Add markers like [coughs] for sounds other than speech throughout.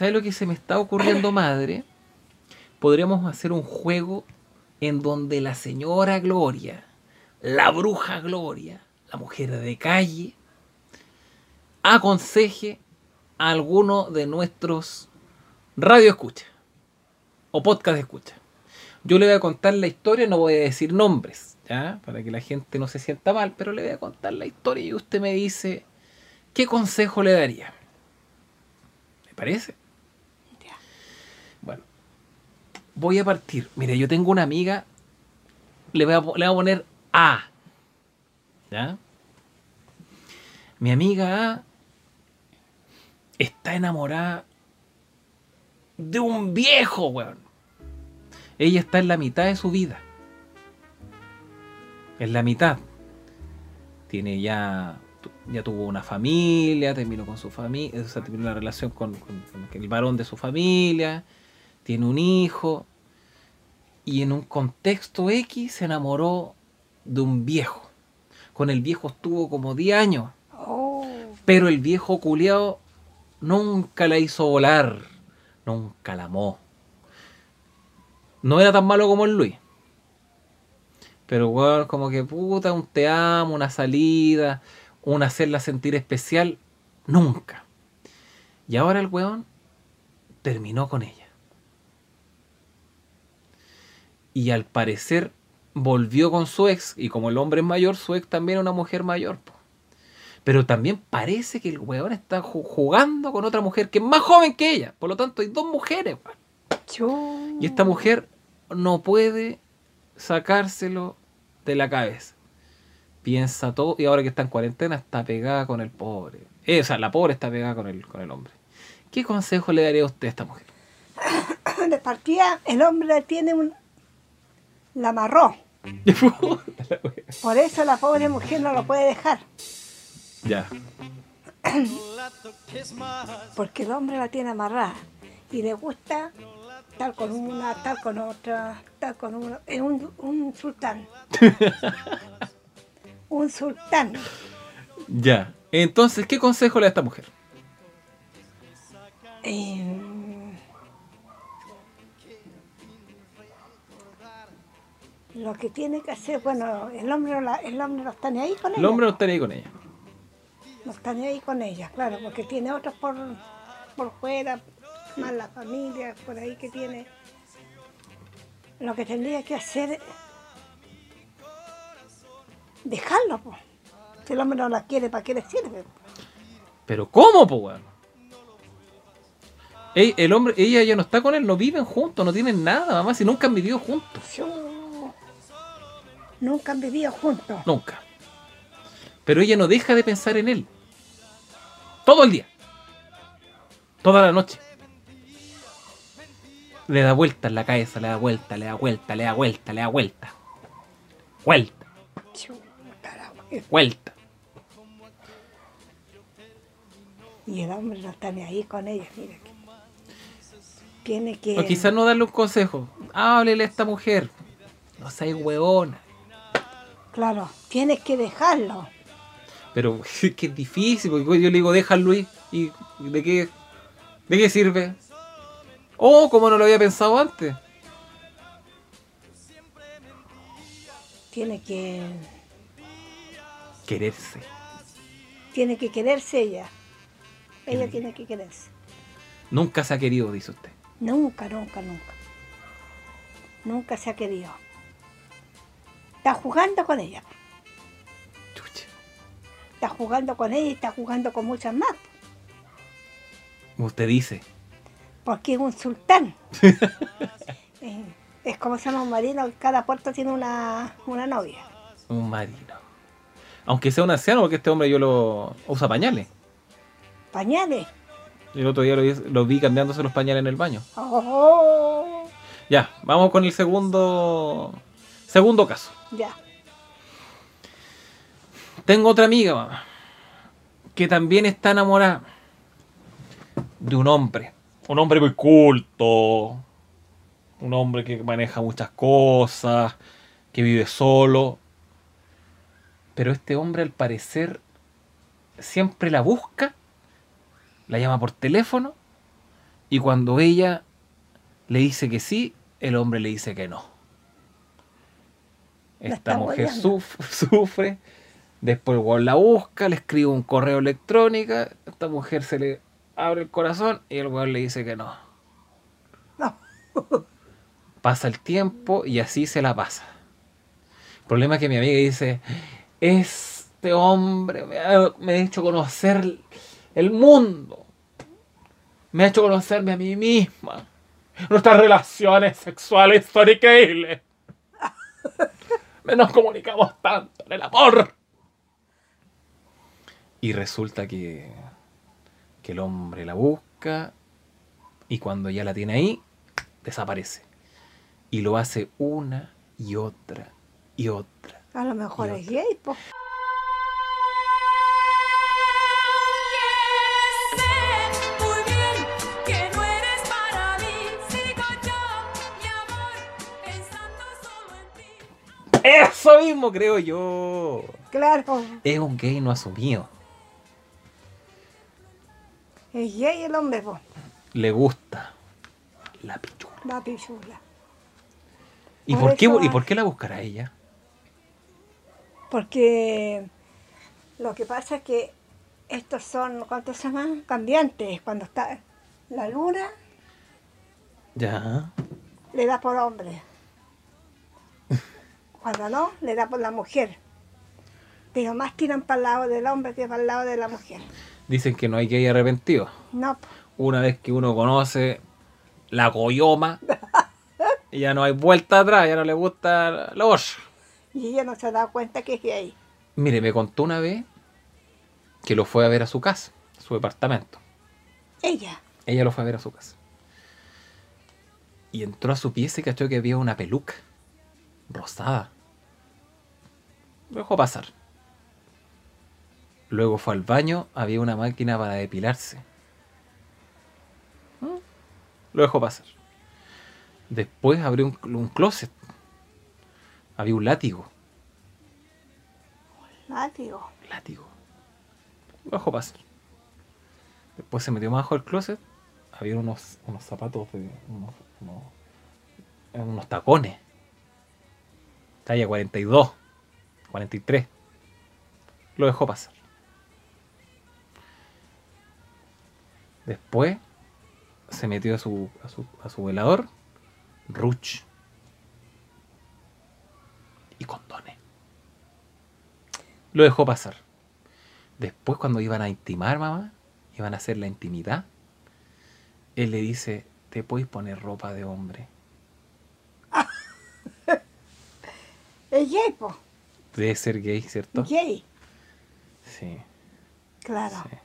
¿Sabes lo que se me está ocurriendo, [coughs] madre? Podríamos hacer un juego en donde la señora Gloria, la bruja Gloria, la mujer de calle, aconseje a alguno de nuestros radio escucha o podcast escucha. Yo le voy a contar la historia, no voy a decir nombres, ¿ya? Para que la gente no se sienta mal, pero le voy a contar la historia y usted me dice qué consejo le daría. ¿Me parece? Bueno, voy a partir. Mire, yo tengo una amiga, le voy a, le voy a poner A. ¿Ya? Mi amiga A está enamorada de un viejo, weón. Ella está en la mitad de su vida. En la mitad. Tiene ya. Ya tuvo una familia, terminó con su familia, o sea, terminó una relación con el varón de su familia, tiene un hijo, y en un contexto X se enamoró de un viejo. Con el viejo estuvo como 10 años. Oh, Pero el viejo culiao nunca la hizo volar. Nunca la amó. No era tan malo como el Luis. Pero weón, como que puta, un te amo, una salida, un hacerla sentir especial. Nunca. Y ahora el weón terminó con ella. Y al parecer volvió con su ex. Y como el hombre es mayor, su ex también es una mujer mayor. po. Pero también parece que el weón está ju- jugando con otra mujer que es más joven que ella. Por lo tanto, hay dos mujeres. Y esta mujer no puede sacárselo de la cabeza. Piensa todo y ahora que está en cuarentena está pegada con el pobre. Eh, o sea, la pobre está pegada con el, con el hombre. ¿Qué consejo le daría a usted a esta mujer? [coughs] De partida, el hombre tiene un. La amarró. [laughs] Por eso la pobre mujer no lo puede dejar. ya. [clears throat] Porque el hombre la tiene amarrada. Y le gusta tal con una, tal con otra, tal con una. Es un, un sultán. [laughs] un sultán. Ya. Entonces, ¿qué consejo le da a esta mujer? Eh, lo que tiene que hacer, bueno, el hombre, no la- el hombre no está ni ahí con El ella. hombre no estaría ahí con ella. No está ni ahí con ella, claro, porque tiene otros por, por fuera, más la familia, por ahí que tiene. Lo que tendría que hacer es dejarlo, pues. Si el hombre no la quiere, ¿para qué le sirve? Pero ¿cómo, po, weón? El hombre, ella ya no está con él, no viven juntos, no tienen nada, mamá, si nunca han vivido juntos. Nunca han vivido juntos. Nunca. Pero ella no deja de pensar en él. Todo el día. Toda la noche. Le da vuelta en la cabeza, le da vuelta, le da vuelta, le da vuelta, le da vuelta. Vuelta, vuelta. Y el hombre no está ni ahí con ella, mira. Tiene que. O quizás no darle un consejo. Háblele a esta mujer. No seas hueona. Claro, tienes que dejarlo. Pero es que es difícil, porque yo le digo, deja Luis. ¿Y de qué, de qué sirve? Oh, como no lo había pensado antes. Tiene que. Quererse. Tiene que quererse ella. Ella tiene que quererse. Nunca se ha querido, dice usted. Nunca, nunca, nunca. Nunca se ha querido. Está jugando con ella. Chucha. Está jugando con ella y está jugando con muchas más. Usted dice. Porque es un sultán. [laughs] Eh, es como se llama un marino, cada puerto tiene una, una novia. Un marino. Aunque sea un anciano, porque este hombre yo lo usa pañales. Pañales. El otro día lo vi, lo vi cambiándose los pañales en el baño. Oh, Ya, vamos con el segundo segundo caso. ya. Tengo otra amiga, mamá, que también está enamorada de un hombre. Un hombre muy culto. Un hombre que maneja muchas cosas, que vive solo. Pero este hombre al parecer siempre la busca, la llama por teléfono Y cuando ella le dice que sí, el hombre le dice que no. Esta mujer suf- [laughs] sufre, después el weón la busca, le escribe un correo electrónico, esta mujer se le abre el corazón y el weón le dice que no. No. [laughs] Pasa el tiempo y así se la pasa. El problema es que mi amiga dice, este hombre me ha, me ha hecho conocer el mundo. Me ha hecho conocerme a mí misma. Nuestras relaciones sexuales son increíbles. [laughs] [laughs] Nos comunicamos tanto en el amor. Y resulta que, que el hombre la busca y cuando ya la tiene ahí, desaparece. Y lo hace una y otra y otra. A lo mejor es gay, pues. Eso mismo creo yo. Claro, Es un gay no asumido. es gay el hombre, pues. Le gusta la pichula. La pichula. ¿Y Por por, qué, ¿Y por qué la buscará ella? Porque lo que pasa es que estos son, ¿cuántos se llaman? Cambiantes. Cuando está la luna, Ya. le da por hombre. Cuando no, le da por la mujer. Pero más tiran para el lado del hombre que para el lado de la mujer. Dicen que no hay gay arrepentido. No. Una vez que uno conoce la coyoma, [laughs] ya no hay vuelta atrás, ya no le gusta la voz. y ella no se ha dado cuenta que es gay. Mire, me contó una vez que lo fue a ver a su casa, a su departamento. Ella. Ella lo fue a ver a su casa. Y entró a su pieza y cachó que había una peluca rosada. Lo dejó pasar. Luego fue al baño, había una máquina para depilarse. ¿Mm? Lo dejó pasar. Después abrió un, un closet. Había un látigo. Látigo. Látigo. Lo dejó pasar. Después se metió más abajo del closet. Había unos, unos zapatos de. unos, unos, unos tacones. Talla 42. 43. Lo dejó pasar. Después se metió a su, a su, a su velador. Ruch. Y condones. Lo dejó pasar. Después cuando iban a intimar, mamá, iban a hacer la intimidad, él le dice, te puedes poner ropa de hombre. Es gay, po. Debe ser gay, ¿cierto? Gay. Sí, Claro. sí.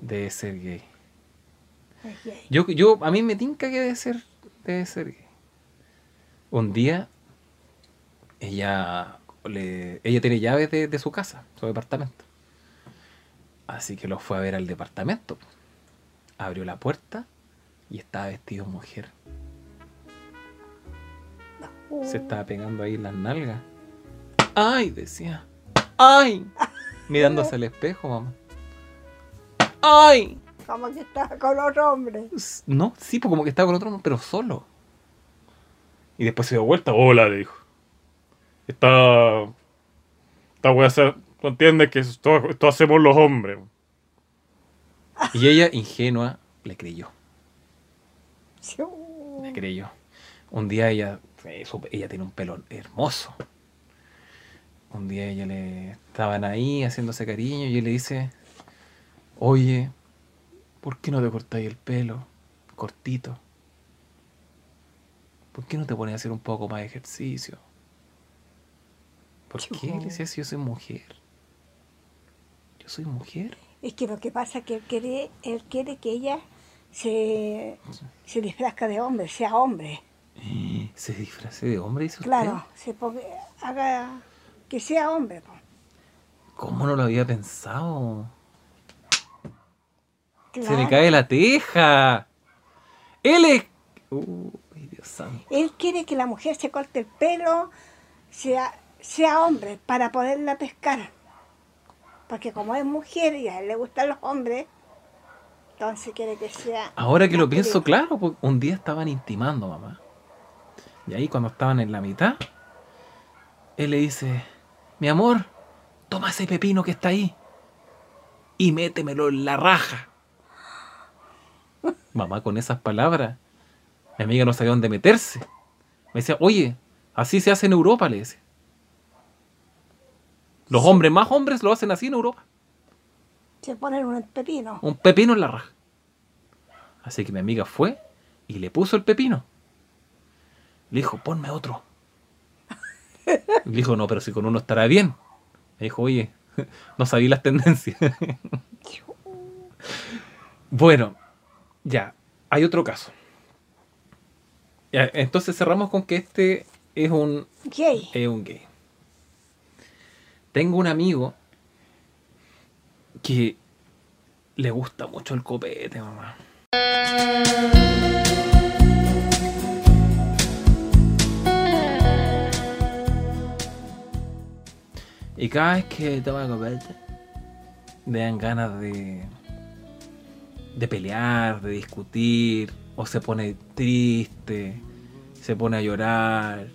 Debe ser gay. Es gay. Yo, yo, a mí me tinca que debe ser, debe ser gay. Un día, ella, le, ella tiene llaves de, de su casa, su departamento. Así que lo fue a ver al departamento. Abrió la puerta y estaba vestido de mujer. Se estaba pegando ahí las nalgas. ¡Ay! decía. ¡Ay! Mirándose al espejo, mamá. ¡Ay! Como que estaba con otro hombre. No, sí, pues como que estaba con otro, pero solo. Y después se dio vuelta. Hola, le dijo. Esta. Esta wea se. Tú entiendes que esto, esto hacemos los hombres. Y ella, ingenua, le creyó. [laughs] Sí, Le creyó. Un día ella. Ella tiene un pelo hermoso. Un día ella le. Estaban ahí haciéndose cariño y él le dice: Oye, ¿por qué no te cortáis el pelo? Cortito. ¿Por qué no te pones a hacer un poco más de ejercicio? ¿Por qué? Le decía, si yo soy mujer. Yo soy mujer. Es que lo que pasa es que él quiere, él quiere que ella se, se disfrazca de hombre, sea hombre. Se disfrace de hombre, dice usted. Claro, se ponga- haga que sea hombre. po. ¿Cómo no lo había pensado? Se Claro. cae la teja. Él es. Uy, Dios santo. Él quiere que la mujer se corte el pelo, sea, sea hombre, para poderla pescar. Porque como es mujer y a él le gustan los hombres, Entonces quiere que sea. Ahora que lo pienso, claro, pues un día estaban intimando, mamá. Y ahí cuando estaban en la mitad, él le dice, mi amor, toma ese pepino que está ahí y métemelo en la raja. [laughs] Mamá, con esas palabras, mi amiga no sabía dónde meterse. Me decía, oye, así se hace en Europa, le decía. Los hombres más hombres lo hacen así en Europa. Se ponen un pepino. Un pepino en la raja. Así que mi amiga fue y le puso el pepino. Le dijo, ponme otro. Le dijo, no, pero si con uno estará bien. Me dijo, oye, [laughs] no sabía las tendencias. [laughs] bueno, ya, hay otro caso. Ya, entonces cerramos con que este es un, Gay. es un gay. Tengo un amigo que le gusta mucho el copete, mamá. Y cada vez que toma copete, le dan ganas de, de pelear, de discutir, o se pone triste, se pone a llorar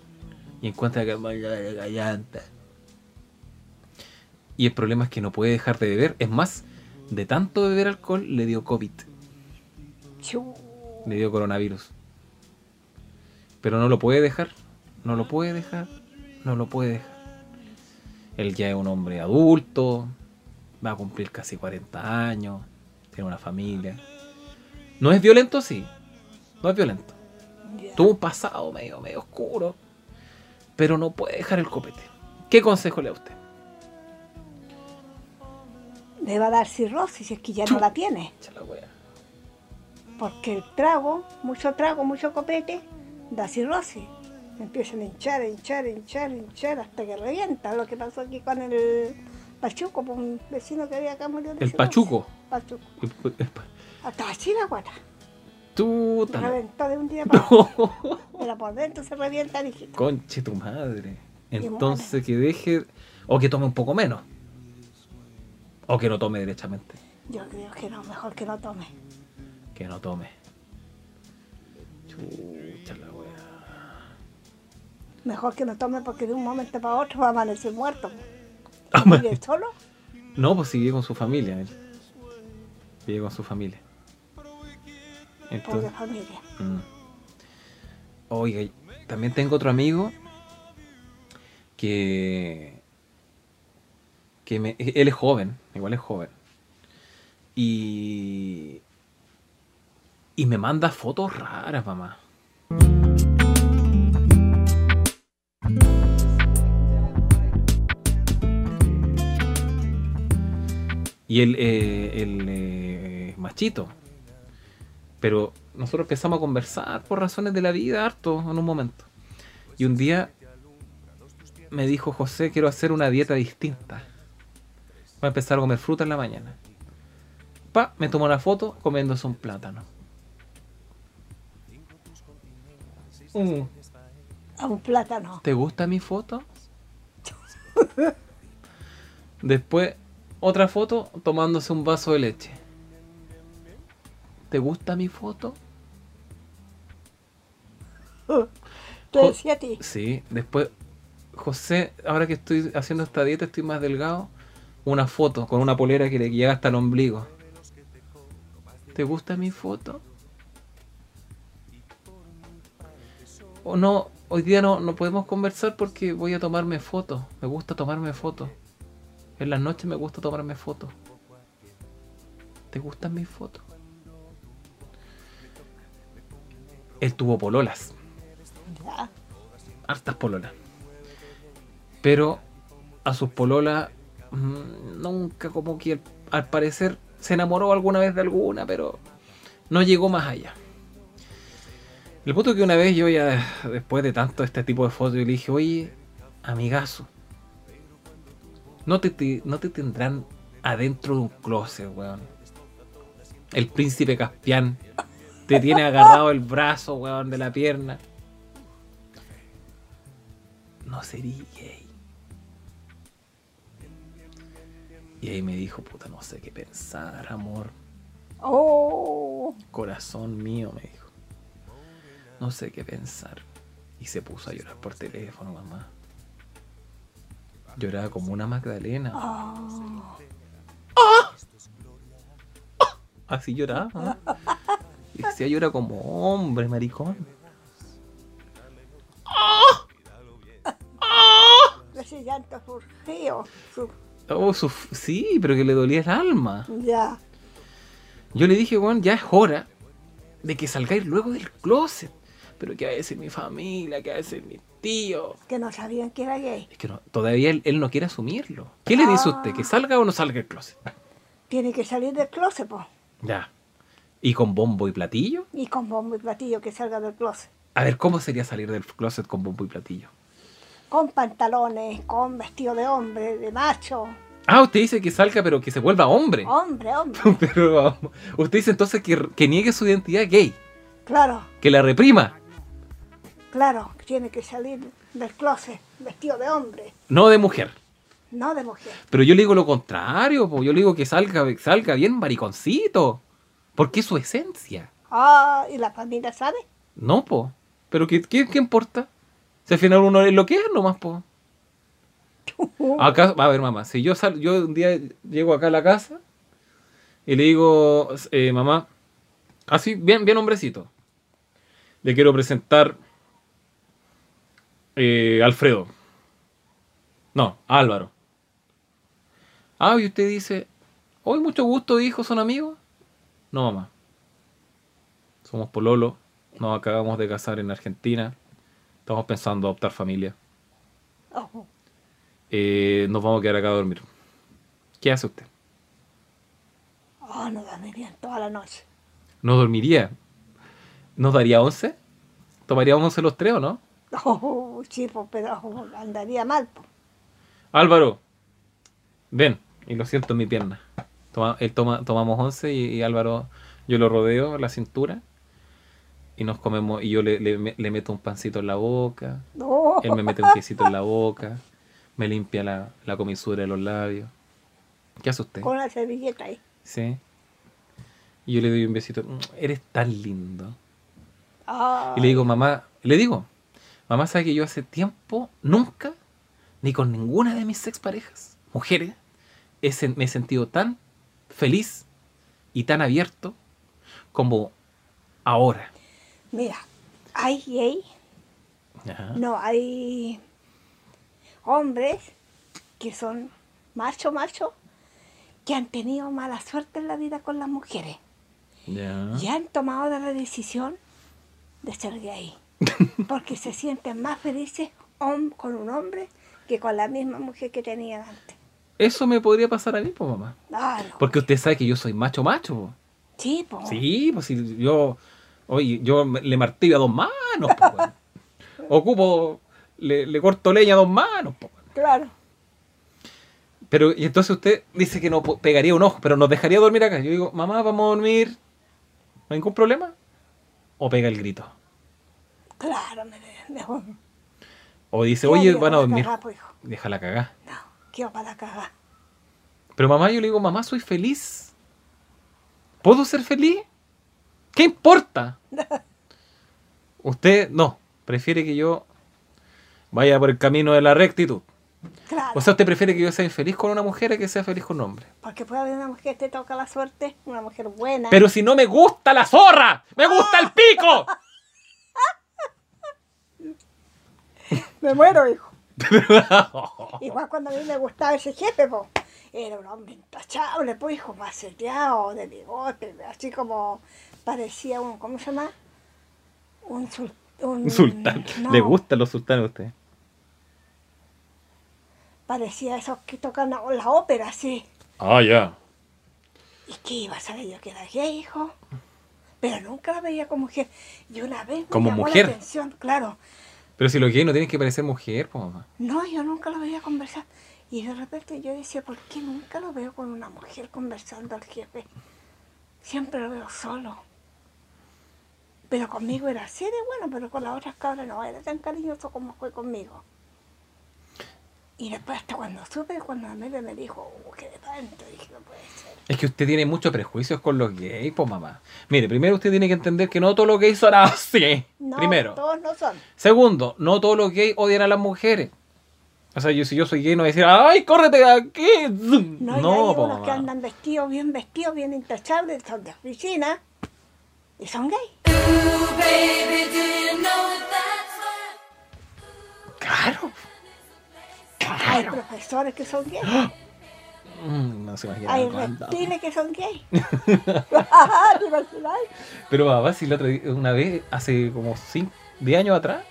y encuentra que es gallanta. Y el problema es que no puede dejar de beber. Es más, de tanto beber alcohol le dio COVID, le dio coronavirus. Pero no lo puede dejar, no lo puede dejar, no lo puede dejar. Él ya es un hombre adulto, va a cumplir casi 40 años, tiene una familia. No es violento, sí, no es violento. Tuvo un pasado medio, medio oscuro, pero no puede dejar el copete. ¿Qué consejo le da usted? Le va a dar cirrosis si es que ya no la tiene. La. Porque el trago, mucho trago, mucho copete, da cirrosis. Empiezan a hinchar, a hinchar, a hinchar, a hinchar hasta que revienta. Lo que pasó aquí con el Pachuco, pues, un vecino que había acá murió de ¿El. Pachuco? Pachuco. Hasta así la guata. Tú reventó de un día [laughs] para otro. Pero por dentro se revienta, dije. Conche tu madre. Entonces que deje. O que tome un poco menos. O que no tome derechamente. Yo creo que no, mejor que no tome. Que no tome. Chucha la wea. Mejor que no tome porque de un momento para otro va a amanecer muerto. Ah. ¿Vive solo? No, pues sí, vive con su familia. Él. Vive con su familia. Pobre Entonces, familia. mm. Oiga, también tengo otro amigo que. que me, él es joven, igual es joven. Y. y me manda fotos raras, mamá. Y él, eh, él, eh, machito. Pero nosotros empezamos a conversar por razones de la vida harto en un momento. Y un día me dijo José, quiero hacer una dieta distinta. Voy a empezar a comer fruta en la mañana. Pa, me tomó una foto comiéndose un plátano. Mm, A un plátano. ¿Te gusta mi foto? [laughs] Después, otra foto tomándose un vaso de leche. ¿Te gusta mi foto? Te decía a ti. Sí, después, José, ahora que estoy haciendo esta dieta, estoy más delgado. Una foto con una polera que le llega hasta el ombligo. ¿Te gusta mi foto? O no, hoy día no, no podemos conversar porque voy a tomarme fotos. Me gusta tomarme fotos. En las noches me gusta tomarme fotos. ¿Te gustan mis fotos? Él tuvo pololas hartas pololas. Pero a sus pololas mm, nunca como que al parecer se enamoró alguna vez de alguna, pero no llegó más allá. El punto es que una vez yo ya, después de tanto este tipo de fotos, yo le dije, oye, amigazo, no te, te- no te tendrán adentro de un closet, weón. El príncipe Caspián te tiene agarrado el brazo, weón, de la pierna no sería gay. Y ahí me dijo, puta, no sé qué pensar, amor. Oh, Corazón mío, me dijo. No sé qué pensar. Y se puso a llorar por teléfono, mamá. Lloraba como una Magdalena. oh. Así lloraba. Y decía llora como hombre, maricón. ese llanto surgido. Su, Oh, su- sí, pero que le dolía el alma. ya. Yo le dije, bueno, ya es hora de que salgáis luego del closet. Pero ¿qué va a decir mi familia? ¿Qué va a decir mi tío? Que no sabían que era gay. Es que no- todavía él, él no quiere asumirlo. ¿Qué le dice usted? ¿Que salga o no salga del closet? Tiene que salir del closet, pues. Ya. ¿Y con bombo y platillo? Y con bombo y platillo que salga del closet. A ver, ¿cómo sería salir del closet con bombo y platillo? Con pantalones, con vestido de hombre, de macho. Ah, usted dice que salga, pero que se vuelva hombre. Hombre, hombre. [laughs] Pero vamos, usted dice entonces que, que niegue su identidad gay, Claro, que la reprima, claro. Tiene que salir del closet vestido de hombre, no de mujer. no de mujer. Pero yo le digo lo contrario, po. yo le digo que salga, salga bien mariconcito, porque es su esencia. Ah, ¿y la familia sabe? No, po. Pero ¿qué, qué, qué importa? Si al final uno es lo que es nomás, po. Acá, a ver, mamá, si yo sal, yo un día llego acá a la casa y le digo, eh, mamá, así, bien, bien hombrecito, le quiero presentar eh, Alfredo. No, Álvaro. Ah, y usted dice, hoy mucho gusto, hijo, ¿son amigos? No, mamá. Somos pololo, nos acabamos de casar en Argentina, estamos pensando adoptar familia. Oh, Eh, nos vamos a quedar acá a dormir. ¿Qué hace usted? oh, no dormirían toda la noche. ¿No dormiría? ¿Nos daría once? ¿Tomaríamos once los tres o no? Oh, [laughs] sí, pues, pero oh, [laughs] andaría mal. pues. Álvaro, ven. Y lo siento en mi pierna. Toma- él toma, tomamos once y, y Álvaro, yo lo rodeo la cintura y nos comemos. Y yo le, le me- le meto un pancito en la boca. No, Él me mete un quesito en la boca. Me limpia la, la comisura de los labios. ¿Qué hace usted? con una servilleta ahí. Sí. Y yo le doy un besito. "Mm, Eres tan lindo. Ah, Y le digo, mamá, le digo, mamá sabe que yo hace tiempo, nunca, ni con ninguna de mis exparejas, mujeres, me he sentido tan feliz y tan abierto como ahora. Mira, hay gay, Ajá. no, hay hombres que son macho, macho, que han tenido mala suerte en la vida con las mujeres Ya. y han tomado la decisión de ser gay. Porque se sienten más felices con un hombre que con la misma mujer que tenían antes. Eso me podría pasar a mí, pues mamá. Ah, no. Porque usted sabe que yo soy macho macho. po. Sí, pues. Sí, pues si yo, oye, yo le martillo a dos manos, po. [laughs] Ocupo, le, le corto leña a dos manos, po. Claro. Pero, y entonces usted dice que no pegaría un ojo, pero nos dejaría dormir acá. Yo digo, mamá, vamos a dormir. ¿No hay ningún problema? O pega el grito. Claro, me, mejor. O dice, oye, van a dormir. cagar, pues, hijo. Déjala cagar. No, quiero para cagar. Pero mamá, yo le digo, mamá, soy feliz. ¿Puedo ser feliz? ¿Qué importa? [laughs] Usted no, prefiere que yo vaya por el camino de la rectitud. Claro. O sea, usted prefiere que yo sea infeliz con una mujer a que sea feliz con un hombre. Porque puede haber una mujer que te toca la suerte, una mujer buena. Pero si no me gusta la zorra, me gusta el pico. [laughs] [laughs] Me muero, hijo. [laughs] Igual cuando a mí me gustaba ese jefe, po. Era un hombre intachable, pues, hijo, maceteado, de bigote, así como parecía un, ¿cómo se llama? Un, sul- un, Un sultán. no, ¿Le gustan los sultanes a usted? Parecía esos que tocan la, la ópera, sí. Ah, ya. ¿Y qué iba a saber yo que era gay, hijo? Pero nunca la veía como mujer. Y una vez me ¿Como llamó mujer? la atención, claro. Pero si lo gay no tienen que parecer mujer, pues mamá. No, yo nunca lo veía conversar. Y de repente yo decía, ¿por qué nunca lo veo con una mujer conversando al jefe? Siempre lo veo solo. Pero conmigo era así de bueno, pero con las otras cabras no era tan cariñoso como fue conmigo. Y después hasta cuando supe, cuando la media me dijo, oh, qué de tanto, dije, no puede ser. Es que usted tiene muchos prejuicios con los gays, pues mamá. Mire, primero usted tiene que entender que no todos los gays son así. No, [laughs] primero. todos no son. Segundo, no todos los gays odian a las mujeres. O sea, yo si yo soy gay no voy a decir, ¡ay, córrete de aquí! No, No, hay po, unos que mamá. andan vestidos, bien vestidos, bien intachables, son de oficina y son gay. Ooh, baby, do you know that's what? Claro. Hay profesores que son gays. Mm, no se imagina. Hay cuánto. reptiles que son gay. ¿Te imaginas? Pero mamá, si la otra una vez, hace como 5, 10 años atrás,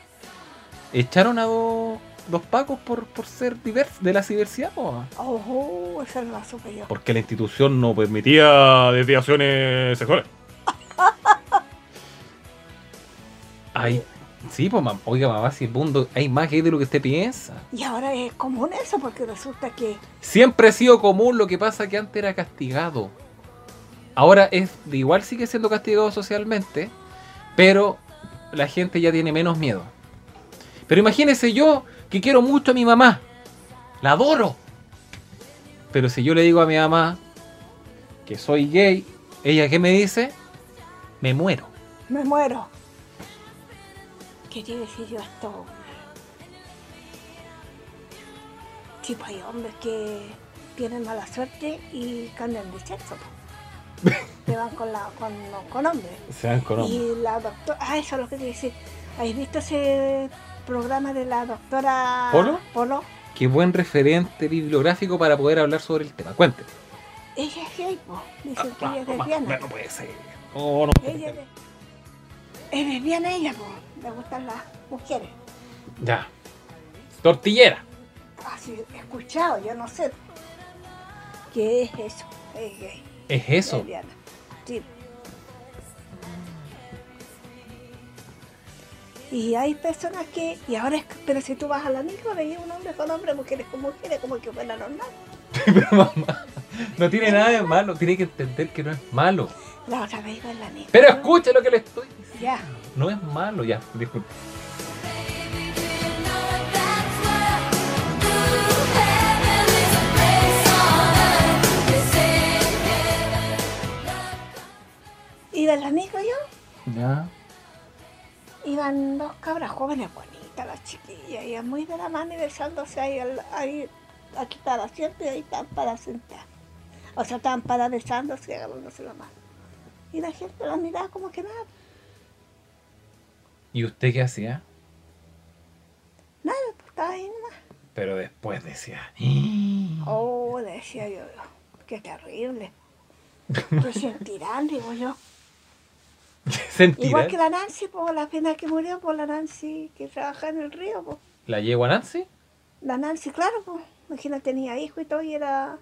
echaron a dos, dos pacos por, por ser divers, de la diversidad, po, mamá. Oh, esa no la supe yo. Porque la institución no permitía desviaciones sexuales. [laughs] Ay, sí, pues. Oiga, mamá, si el mundo hay más gay de lo que usted piensa. Y ahora es común eso porque resulta que Siempre ha sido común, lo que pasa que antes era castigado. Ahora es igual sigue siendo castigado socialmente, pero la gente ya tiene menos miedo. Pero imagínese yo que quiero mucho a mi mamá. La adoro. Pero si yo le digo a mi mamá que soy gay, ella qué me dice? Me muero. me muero. ¿Qué quiere decir yo esto? Sí, pues hay hombres que tienen mala suerte y cambian de sexo. Se [laughs] van con, la, con, con hombres. Se dan con Y la doctora, ah, eso es lo que te decir. ¿Habéis visto ese programa de la doctora ¿Polo? Polo? Qué buen referente bibliográfico para poder hablar sobre el tema. Cuente. Ella es gay, po. Dicen que Ah, ella es no, lesbiana. no puede ser. Oh, no. Ella es, es lesbiana ella, po. Le gustan las mujeres. Ya. Tortillera. Así he escuchado, yo no sé. ¿Qué es eso? Es eso. Sí. Y hay personas que, y ahora es, pero si tú vas a la micro, veías un hombre con hombre, mujeres con mujeres, como que fuera normal. [laughs] Pero mamá, no tiene nada de malo. Tiene que entender que no es malo. La otra vez iba en la micro. Pero escuche lo que le estoy diciendo. Ya. No es malo, ya. Disculpe. Iba en la micro yo, Ya. iban dos cabras jóvenes, bonitas las chiquillas, iban muy de la mano y besándose ahí, ahí aquí para siempre y ahí están para sentar. O sea, estaban para besándose y agarrándose la mano. Y la gente las miraba como que nada, ¿Y usted qué hacía? nada, pues estaba ahí nomás. Pero después decía. Oh, decía yo, qué terrible. ¿Qué sentirán, digo yo? [laughs] Sentirá. Igual que la Nancy, pues la pena que murió, pues la Nancy que trabaja en el río, pues. ¿La yegua Nancy? La Nancy, claro, pues, imagina, tenía hijo y todo, y era,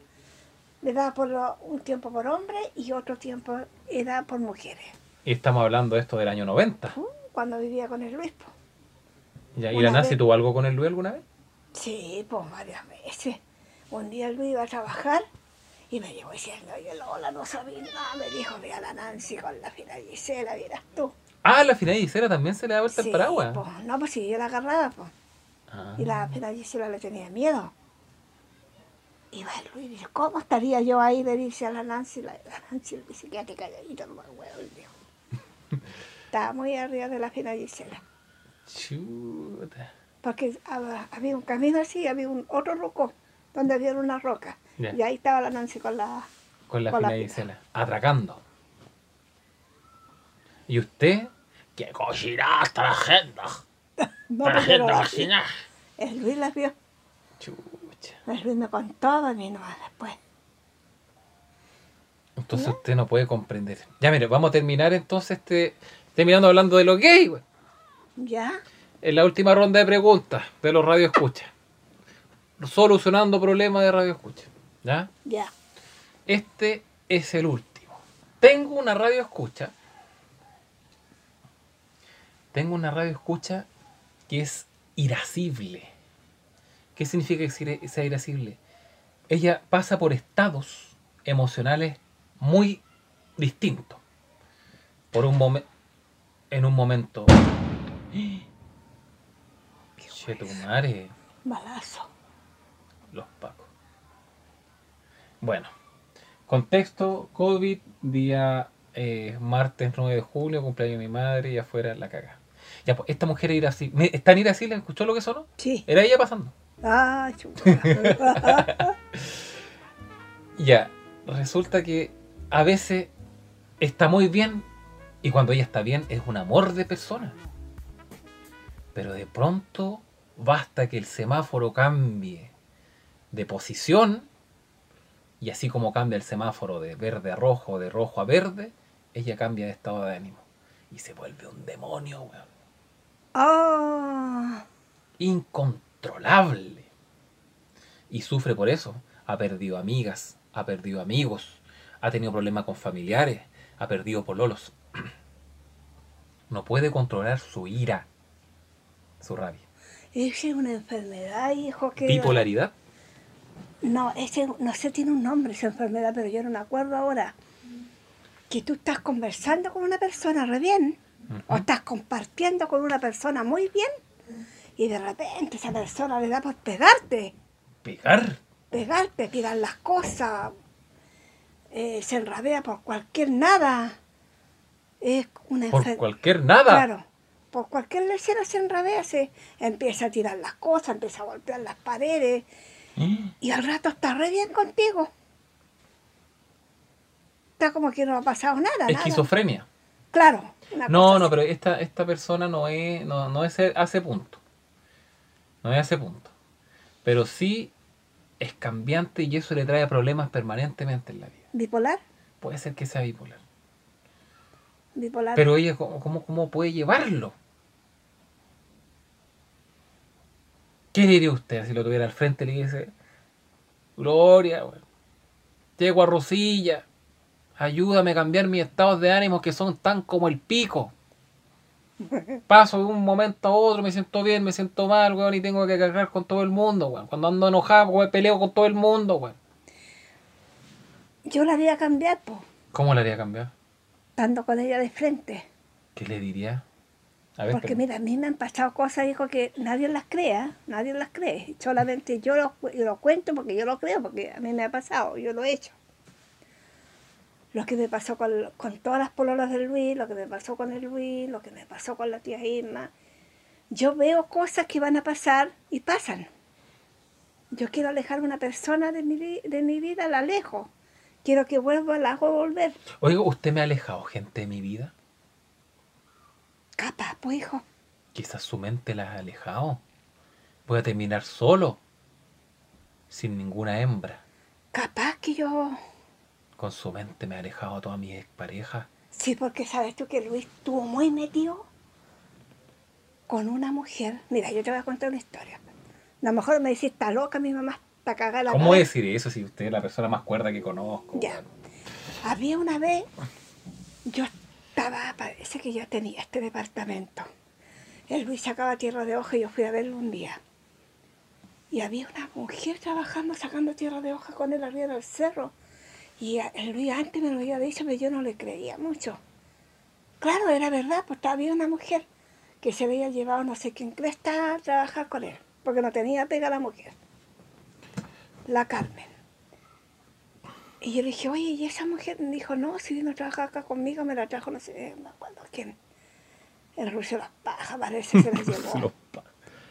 le daba por lo- un tiempo por hombre y otro tiempo era por mujeres. Y estamos hablando de esto del año 90. Uh, Cuando vivía con el Luis, pues. Ya, ¿Y la Nancy vez. tuvo algo con el Luis alguna vez? Sí, pues varias veces. Un día Luis iba a trabajar y me llegó diciendo, oye Lola, no sabía nada, me dijo, ve a la Nancy con la fina Gisela, vieras tú. Ah, la final Gisela también se le da vuelta Sí, el paraguas. pues, no, pues sí, yo la agarraba, pues. Ah. Y la fina Gisela le tenía miedo. Y va el Luis y dice, ¿cómo estaría yo ahí? Le dice a la Nancy, la, la Nancy le dice, quédate calladito, no huevo, dijo. [laughs] Estaba muy arriba de la fina Gisela. Chuta. Porque hab- había un camino así, había un otro roco, donde había una roca. Y ahí estaba la Nancy con la... Con la Con la fina fina. Gisela. Atracando. ¿Y usted? ¡Qué cochinaste la agenda! [laughs] No, vacina. así. El Luis las vio. Chucha. El Luis me contó a mí nomás después. Entonces usted no puede comprender. Ya, mire, vamos a terminar entonces este. Terminando hablando de los gays, güey. ¿Ya? En la última ronda de preguntas de los radio escucha. Solucionando problemas de radio escucha. ¿Ya? Ya. Este es el último. Tengo una radio escucha. Tengo una radio escucha que es irascible. ¿Qué significa que sea- sea irascible? Ella pasa por estados emocionales muy distintos. Por un momento. En un momento. Che, tu madre. Balazo. Los pacos. Bueno, contexto, COVID, día eh, martes 9 de julio, cumpleaños de mi madre y afuera la caga. Ya, pues, esta mujer era así. ¿Está en ir así? ¿Le escuchó lo que sonó? Sí. Era ella pasando. Ah. [laughs] Ya, resulta que a veces está muy bien y cuando ella está bien es un amor de persona. Pero de pronto basta que el semáforo cambie de posición y así como cambia el semáforo de verde a rojo, de rojo a verde, ella cambia de estado de ánimo y se vuelve un demonio, weón. Ah, incontrolable. Y sufre por eso. Ha perdido amigas, ha perdido amigos, ha tenido problemas con familiares, ha perdido pololos. No puede controlar su ira, su rabia. esa es una enfermedad, hijo, que... Bipolaridad. No, ese, no sé, tiene un nombre esa enfermedad, pero yo no me acuerdo ahora. Que tú estás conversando con una persona re bien, o estás compartiendo con una persona muy bien, y de repente esa persona le da por pegarte, Pegar. pegarte, tirar las cosas, eh, se enrabea por cualquier nada. Es una Por cualquier nada. Claro, por cualquier lesión se enrabea, se empieza a tirar las cosas, empieza a golpear las paredes, ¿Eh? y al rato está re bien contigo. Está como que no ha pasado nada. nada. Esquizofrenia. Claro. No, no, pero esta, esta persona no es, no, no es a ese punto. No es a ese punto. Pero sí es cambiante y eso le trae problemas permanentemente en la vida. ¿Bipolar? Puede ser que sea bipolar. Bipolar. Pero ella, ¿cómo, cómo, puede llevarlo? ¿Qué le diría usted si lo tuviera al frente? Le dice, Gloria, weón, llego a Rosilla, ayúdame a cambiar mis estados de ánimo que son tan como el pico. Paso de un momento a otro, me siento bien, me siento mal, weón, y tengo que cargar con todo el mundo, weón. Cuando ando enojado, weón, peleo con todo el mundo, weón. Yo la haría cambiar, pues, ¿Cómo le haría cambiar? Estando con ella de frente. ¿Qué le diría? A ver, Porque pero- mira, a mí me han pasado cosas, dijo, que nadie las crea, nadie las cree. Solamente yo lo, lo cuento porque yo lo creo, porque a mí me ha pasado, yo lo he hecho. Lo que me pasó con, con todas las pololas del Luis, lo que me pasó con el Luis, lo que me pasó con la tía Irma. Yo veo cosas que van a pasar y pasan. Yo quiero alejar a una persona de mi, de mi vida, la alejo. Quiero que vuelva, la hago volver. Oiga, ¿usted me ha alejado gente de mi vida? Capaz, pues hijo. Quizás su mente la ha alejado. Voy a terminar solo, sin ninguna hembra. Capaz que yo Con su mente me ha alejado a todas mis exparejas. Sí, porque sabes tú que Luis estuvo muy metido con una mujer. Mira, yo te voy a contar una historia. A lo mejor me decís, está loca, mi mamá está cagada. la ¿Cómo cabeza". decir eso si usted es la persona más cuerda que conozco? Ya. Había una vez, yo estaba, parece que yo tenía este departamento. El Luis sacaba tierra de hoja y yo fui a verlo un día. Y había una mujer trabajando sacando tierra de hoja con él arriba del cerro. Y el Luis antes me lo había dicho, pero yo no le creía mucho. Claro, era verdad, pues había una mujer que se había llevado no sé quién cresta a trabajar con él, porque no tenía pega la mujer. La Carmen. Y yo le dije, oye, ¿y esa mujer? Me dijo, no, si vino a trabajar acá conmigo, me la trajo, no sé, no me acuerdo quién. El ruido las pajas, parece, se la [laughs] llevó,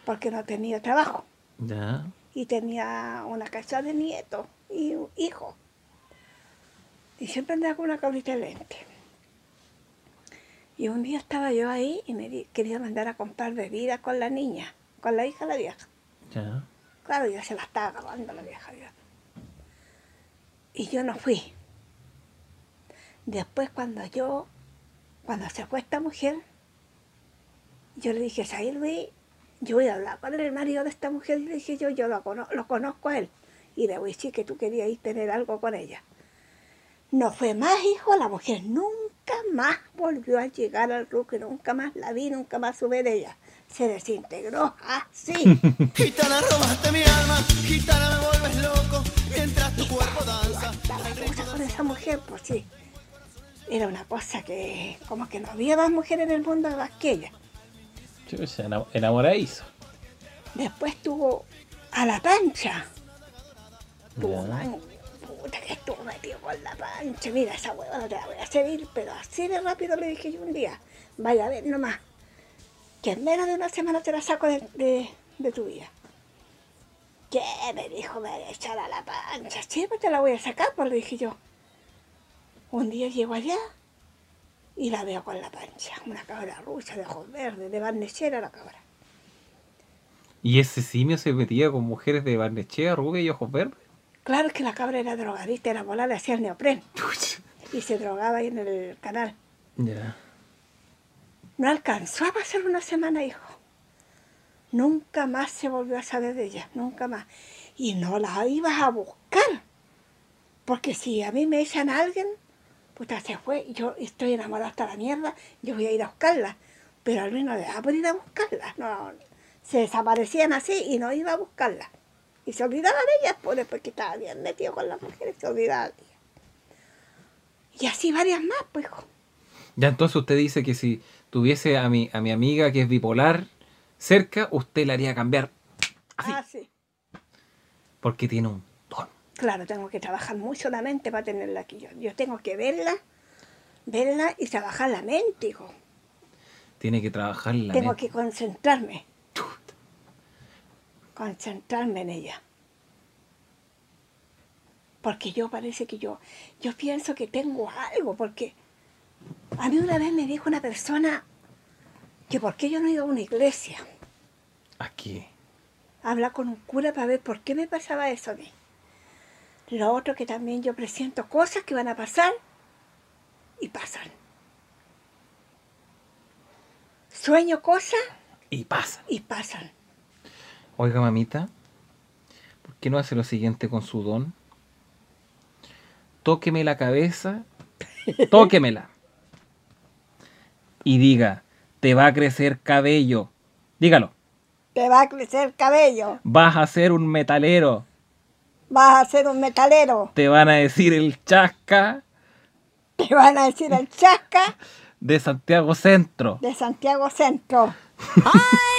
porque no tenía trabajo. Ya. Y tenía una casa de nietos y un hijo. Y siempre andaba con una cabrita de lente. Y un día estaba yo ahí y me quería mandar a comprar bebidas con la niña, con la hija de la vieja. Ya. Claro, ya se la estaba acabando la vieja. ya. Y yo no fui. Después cuando yo, cuando se fue esta mujer, yo le dije, ¿sabes, Luis? Yo voy a hablar con el marido de esta mujer. Y le dije yo, yo lo, cono- lo conozco a él. Y le voy a decir que tú querías ir tener algo con ella. No fue más, hijo, la mujer nunca más volvió a llegar al ruque, nunca más la vi, nunca más supe de ella. Se desintegró así. [laughs] Gitana, robaste mi alma, gitana, me vuelves loco, mientras tu cuerpo danza. la cosa con esa mujer, pues sí. Era una cosa que, como que no había más mujeres en el mundo más que ella. Chucha, enam- enamoradizo. Después tuvo a la pancha. man- puta que estuvo metido con la pancha. Mira, esa hueva no te la voy a servir, pero así de rápido le dije yo un día, vaya a ver nomás, que en menos de una semana te la saco de, de- de tu vida. ¿Qué? Me dijo, me voy a echar a la pancha. Sí, pues te la voy a sacar, pues le dije yo. Un día llego allá y la veo con la pancha. Una cabra rusa de ojos verdes, de barnechera la cabra. ¿Y ese simio se metía con mujeres de Barnechea, rubia y ojos verdes? Claro que la cabra era drogadista, era volar, le hacía el neopren y se drogaba ahí en el canal. Ya. No alcanzó a pasar una semana, hijo. Nunca más se volvió a saber de ella, nunca más. Y no la ibas a buscar. Porque si a mí me echan a alguien, puta, se fue, yo estoy enamorada hasta la mierda, yo voy a ir a buscarla. Pero a mí no le daba por ir a buscarla. No, se desaparecían así y no iba a buscarla. Y se olvidaba de ellas, pues después que estaba bien metido con las mujeres, se olvidaba de ellas. Y así varias más, pues, hijo. Ya entonces usted dice que si tuviese a mi, a mi amiga que es bipolar cerca, usted la haría cambiar Así. Ah, sí. porque tiene un don. Claro, tengo que trabajar mucho la mente para tenerla aquí. Yo, yo tengo que verla, verla y trabajar la mente, hijo. Tiene que trabajar la tengo mente. que concentrarme. Concentrarme en ella. Porque yo parece que yo, yo pienso que tengo algo, porque a mí una vez me dijo una persona que por qué yo no iba a una iglesia. Aquí. hablar con un cura para ver por qué me pasaba eso a mí. Lo otro que también yo presiento cosas que van a pasar y pasan. Sueño cosas Y pasa. y pasan. Oiga, mamita, ¿por qué no hace lo siguiente con su don? Tóqueme la cabeza, [laughs] tóquemela. Y diga, te va a crecer cabello. Dígalo, Te va a crecer cabello, vas a ser un metalero. vas a ser un metalero, Te van a decir el chasca [laughs] te van a decir el chasca de Santiago Centro. de Santiago Centro. Ay, [laughs]